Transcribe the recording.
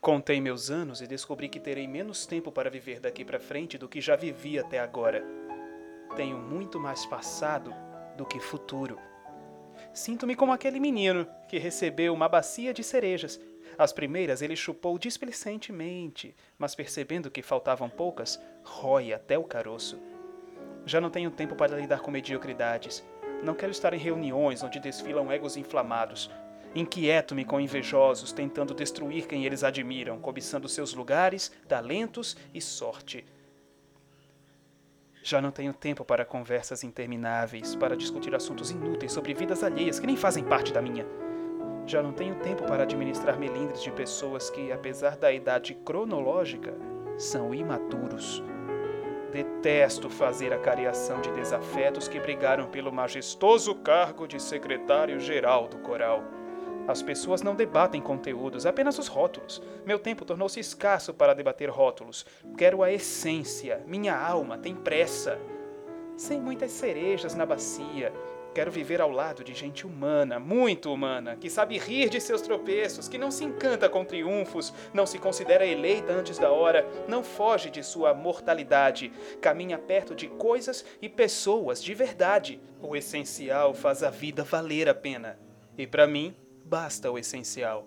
Contei meus anos e descobri que terei menos tempo para viver daqui para frente do que já vivi até agora. Tenho muito mais passado do que futuro. Sinto-me como aquele menino que recebeu uma bacia de cerejas. As primeiras ele chupou displicentemente, mas percebendo que faltavam poucas, rói até o caroço. Já não tenho tempo para lidar com mediocridades. Não quero estar em reuniões onde desfilam egos inflamados. Inquieto-me com invejosos tentando destruir quem eles admiram, cobiçando seus lugares, talentos e sorte. Já não tenho tempo para conversas intermináveis, para discutir assuntos inúteis sobre vidas alheias que nem fazem parte da minha. Já não tenho tempo para administrar melindres de pessoas que, apesar da idade cronológica, são imaturos. Detesto fazer a cariação de desafetos que brigaram pelo majestoso cargo de secretário-geral do coral. As pessoas não debatem conteúdos, apenas os rótulos. Meu tempo tornou-se escasso para debater rótulos. Quero a essência. Minha alma tem pressa. Sem muitas cerejas na bacia. Quero viver ao lado de gente humana, muito humana, que sabe rir de seus tropeços, que não se encanta com triunfos, não se considera eleita antes da hora, não foge de sua mortalidade, caminha perto de coisas e pessoas de verdade. O essencial faz a vida valer a pena. E para mim, basta o essencial.